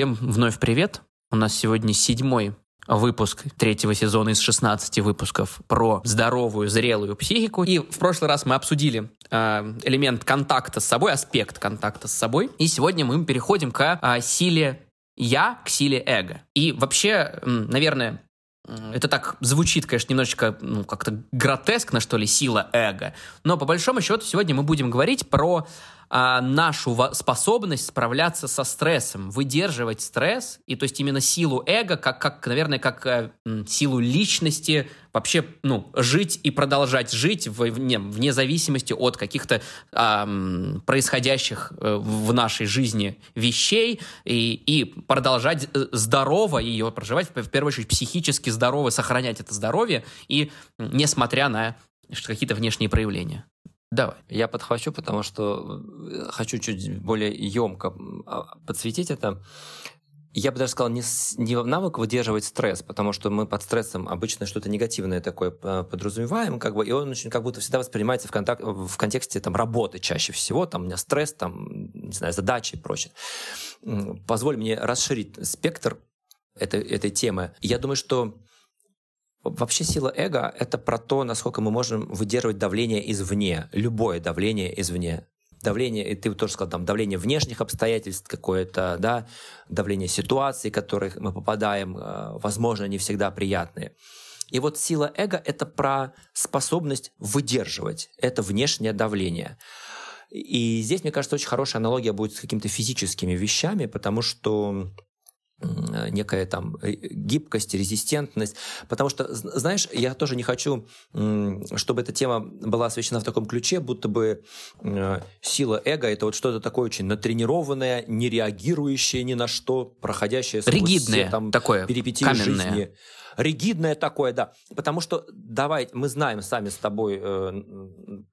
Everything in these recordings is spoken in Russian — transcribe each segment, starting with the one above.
Всем вновь привет. У нас сегодня седьмой выпуск третьего сезона из 16 выпусков про здоровую, зрелую психику. И в прошлый раз мы обсудили э, элемент контакта с собой, аспект контакта с собой. И сегодня мы переходим к э, силе я, к силе эго. И вообще, наверное, это так звучит, конечно, немножечко ну, как-то гротескно, что ли, сила эго. Но по большому счету сегодня мы будем говорить про а, нашу способность справляться со стрессом, выдерживать стресс, и то есть именно силу эго, как, как наверное, как э, силу личности, вообще, ну, жить и продолжать жить в, вне, вне зависимости от каких-то э, происходящих в нашей жизни вещей, и, и продолжать э, здорово ее проживать, в первую очередь психически здорово, сохранять это здоровье, и несмотря на какие-то внешние проявления. Давай. Я подхвачу, потому что э, хочу чуть более емко а, подсветить это. Я бы даже сказал, не, не навык выдерживать стресс, потому что мы под стрессом обычно что-то негативное такое подразумеваем, как бы, и он очень как будто всегда воспринимается в, контакт, в контексте там, работы чаще всего, там у меня стресс, там, не знаю, задачи и прочее. Позволь мне расширить спектр этой, этой темы. Я думаю, что Вообще сила эго — это про то, насколько мы можем выдерживать давление извне, любое давление извне. Давление, и ты тоже сказал, там, давление внешних обстоятельств какое-то, да, давление ситуаций, в которых мы попадаем, э, возможно, не всегда приятные. И вот сила эго — это про способность выдерживать это внешнее давление. И здесь, мне кажется, очень хорошая аналогия будет с какими-то физическими вещами, потому что некая там э, гибкость, резистентность. Потому что, знаешь, я тоже не хочу, чтобы эта тема была освещена в таком ключе, будто бы э, сила эго — это вот что-то такое очень натренированное, не реагирующее ни на что, проходящее сквозь Ригидное все, там, такое, перипетии каменное. жизни. Ригидное такое, да. Потому что, давай, мы знаем сами с тобой э,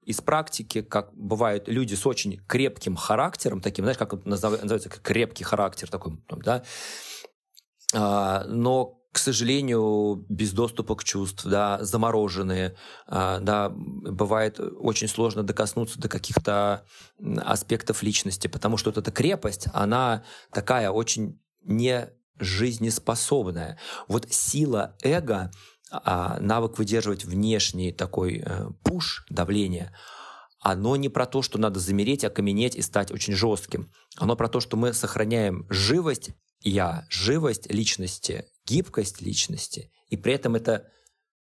из практики, как бывают люди с очень крепким характером, таким, знаешь, как называется, крепкий характер такой, да, но к сожалению, без доступа к чувств, да, замороженные, а, да, бывает очень сложно докоснуться до каких-то аспектов личности, потому что вот эта крепость, она такая очень не жизнеспособная. Вот сила эго, а, навык выдерживать внешний такой э, пуш, давление, оно не про то, что надо замереть, окаменеть и стать очень жестким. Оно про то, что мы сохраняем живость я, живость личности, гибкость личности, и при этом это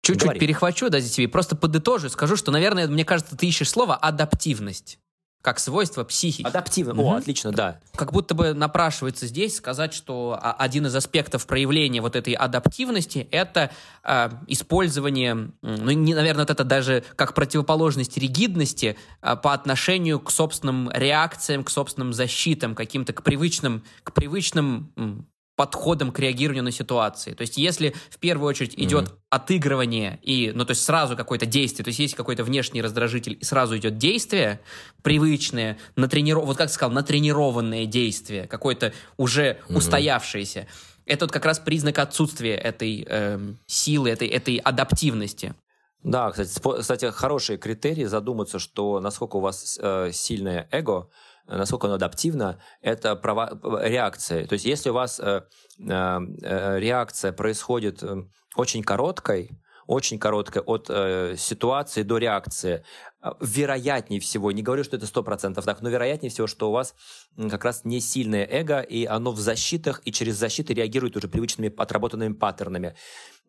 Чуть-чуть перехвачу, да, тебе просто подытожу, скажу, что, наверное, мне кажется, ты ищешь слово «адаптивность» как свойство психики. Адаптивно. Угу. О, отлично, да. Как будто бы напрашивается здесь сказать, что один из аспектов проявления вот этой адаптивности это э, использование, ну, не, наверное, вот это даже как противоположность ригидности э, по отношению к собственным реакциям, к собственным защитам, каким-то к привычным, к привычным подходом к реагированию на ситуации. То есть если в первую очередь идет mm-hmm. отыгрывание и, ну то есть сразу какое-то действие, то есть есть какой-то внешний раздражитель и сразу идет действие привычное, натрениров... вот как ты сказал, натренированное действие, какое-то уже mm-hmm. устоявшееся. Это вот как раз признак отсутствия этой э, силы, этой, этой адаптивности. Да, кстати, кстати, хорошие критерии задуматься, что насколько у вас э, сильное эго, насколько оно адаптивно, это права, реакция. То есть если у вас э, э, реакция происходит э, очень короткой, очень короткой от э, ситуации до реакции, э, вероятнее всего, не говорю, что это сто процентов так, но вероятнее всего, что у вас как раз не сильное эго, и оно в защитах, и через защиты реагирует уже привычными отработанными паттернами.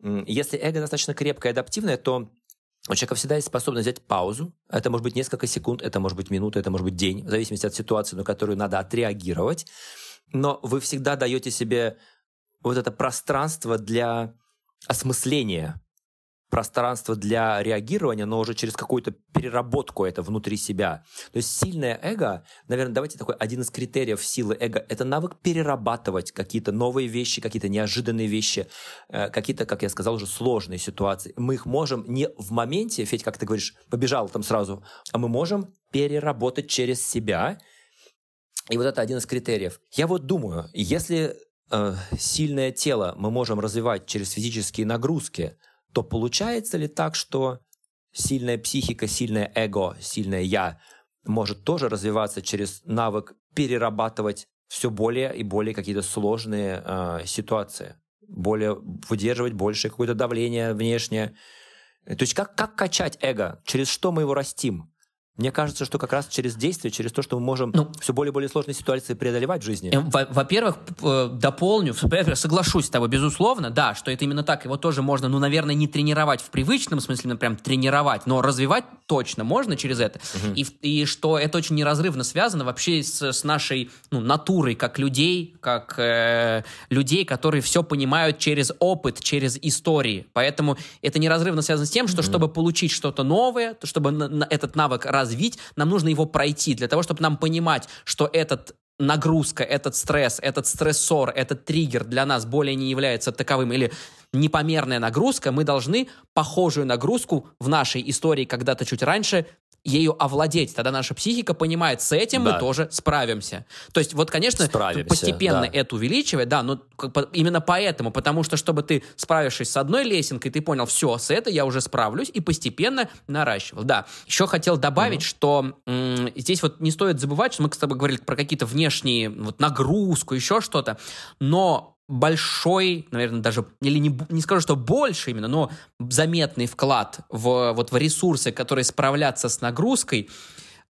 Если эго достаточно крепкое и адаптивное, то у человека всегда есть способность взять паузу. Это может быть несколько секунд, это может быть минута, это может быть день, в зависимости от ситуации, на которую надо отреагировать. Но вы всегда даете себе вот это пространство для осмысления пространство для реагирования, но уже через какую-то переработку это внутри себя. То есть сильное эго, наверное, давайте такой один из критериев силы эго, это навык перерабатывать какие-то новые вещи, какие-то неожиданные вещи, э, какие-то, как я сказал, уже сложные ситуации. Мы их можем не в моменте, Федь, как ты говоришь, побежал там сразу, а мы можем переработать через себя. И вот это один из критериев. Я вот думаю, если э, сильное тело мы можем развивать через физические нагрузки, то получается ли так, что сильная психика, сильное эго, сильное я может тоже развиваться через навык перерабатывать все более и более какие-то сложные э, ситуации, более выдерживать большее какое-то давление внешнее. То есть как, как качать эго? Через что мы его растим? Мне кажется, что как раз через действие, через то, что мы можем ну, все более и более сложные ситуации преодолевать в жизни. Э, во-первых, дополню, соглашусь с тобой, безусловно, да, что это именно так. Его тоже можно, ну, наверное, не тренировать в привычном смысле, ну, прям тренировать, но развивать точно можно через это. Угу. И, и что это очень неразрывно связано вообще с, с нашей ну, натурой, как людей, как э, людей, которые все понимают через опыт, через истории. Поэтому это неразрывно связано с тем, что угу. чтобы получить что-то новое, то чтобы на, на этот навык развить, развить, нам нужно его пройти. Для того, чтобы нам понимать, что этот нагрузка, этот стресс, этот стрессор, этот триггер для нас более не является таковым или непомерная нагрузка, мы должны похожую нагрузку в нашей истории когда-то чуть раньше ею овладеть. Тогда наша психика понимает, с этим да. мы тоже справимся. То есть вот, конечно, Справимся, постепенно да. это увеличивает, да, но именно поэтому, потому что чтобы ты, справившись с одной лесенкой, ты понял, все, с этой я уже справлюсь, и постепенно наращивал. Да, еще хотел добавить, угу. что м- здесь вот не стоит забывать, что мы с тобой говорили про какие-то внешние вот нагрузку, еще что-то, но большой, наверное, даже, или не, не скажу, что больше именно, но заметный вклад в, вот, в ресурсы, которые справляться с нагрузкой,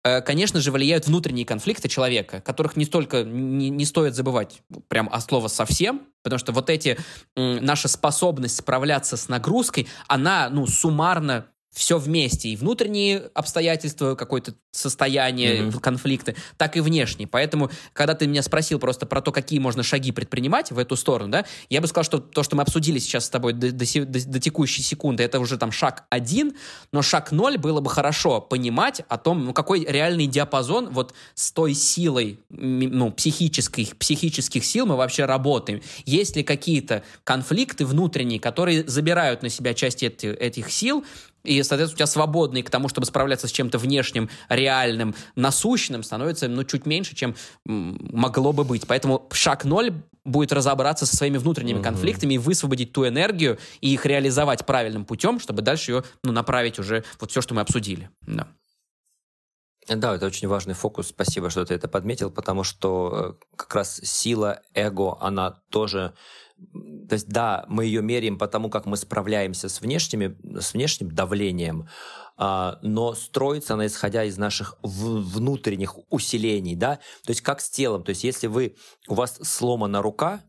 э, конечно же, влияют внутренние конфликты человека, которых не столько не, не стоит забывать прям от слова совсем, потому что вот эти, наша способность справляться с нагрузкой, она, ну, суммарно все вместе, и внутренние обстоятельства, какое-то состояние, mm-hmm. конфликты, так и внешние. Поэтому, когда ты меня спросил просто про то, какие можно шаги предпринимать в эту сторону, да, я бы сказал, что то, что мы обсудили сейчас с тобой до, до, до, до текущей секунды, это уже там шаг один, но шаг ноль было бы хорошо понимать о том, ну, какой реальный диапазон вот с той силой, ну, психических, психических сил мы вообще работаем. Есть ли какие-то конфликты внутренние, которые забирают на себя часть эти, этих сил, и, соответственно, у тебя свободный к тому, чтобы справляться с чем-то внешним, реальным, насущным, становится, ну, чуть меньше, чем могло бы быть. Поэтому шаг ноль будет разобраться со своими внутренними mm-hmm. конфликтами и высвободить ту энергию и их реализовать правильным путем, чтобы дальше ее, ну, направить уже вот все, что мы обсудили. Да. Да, это очень важный фокус. Спасибо, что ты это подметил, потому что э, как раз сила эго, она тоже то есть, да, мы ее меряем по тому, как мы справляемся с, внешними, с внешним давлением, а, но строится она исходя из наших внутренних усилений, да, то есть как с телом, то есть если вы, у вас сломана рука,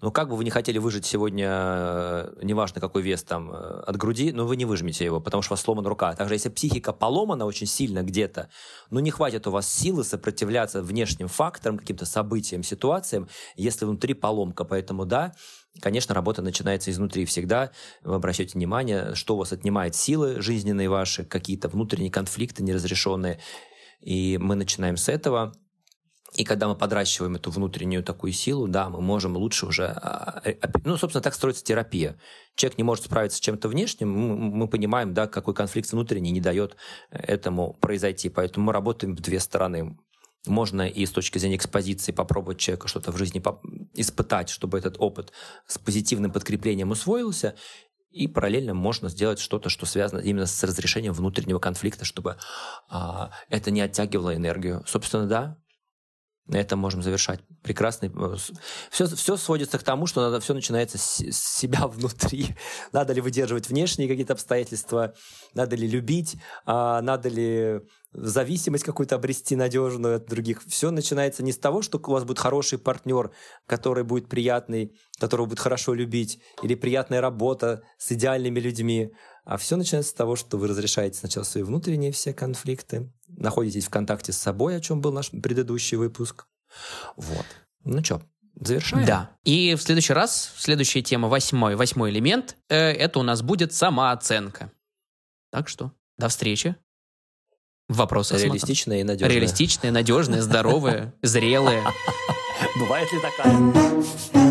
ну, как бы вы не хотели выжить сегодня, э, неважно какой вес там э, от груди, но вы не выжмете его, потому что у вас сломана рука. Также если психика поломана очень сильно где-то, ну, не хватит у вас силы сопротивляться внешним факторам, каким-то событиям, ситуациям, если внутри поломка. Поэтому, да, Конечно, работа начинается изнутри всегда. Вы обращаете внимание, что у вас отнимает силы жизненные ваши, какие-то внутренние конфликты неразрешенные. И мы начинаем с этого. И когда мы подращиваем эту внутреннюю такую силу, да, мы можем лучше уже... А, а, ну, собственно, так строится терапия. Человек не может справиться с чем-то внешним, мы понимаем, да, какой конфликт внутренний не дает этому произойти. Поэтому мы работаем в две стороны. Можно и с точки зрения экспозиции попробовать человека что-то в жизни испытать, чтобы этот опыт с позитивным подкреплением усвоился, и параллельно можно сделать что-то, что связано именно с разрешением внутреннего конфликта, чтобы а, это не оттягивало энергию. Собственно, да, на этом можем завершать. Прекрасный. Все, э, все сводится к тому, что надо, все начинается с, с себя внутри. Надо ли выдерживать внешние какие-то обстоятельства, надо ли любить, а, надо ли зависимость какую-то обрести надежную от других. Все начинается не с того, что у вас будет хороший партнер, который будет приятный, которого будет хорошо любить, или приятная работа с идеальными людьми, а все начинается с того, что вы разрешаете сначала свои внутренние все конфликты, находитесь в контакте с собой, о чем был наш предыдущий выпуск. Вот. Ну что, Завершаем? Да. И в следующий раз, следующая тема, восьмой, восьмой элемент, э, это у нас будет самооценка. Так что, до встречи. Вопросы Реалистичные и надежные. Реалистичные, надежные, здоровые, зрелые. Бывает ли такая?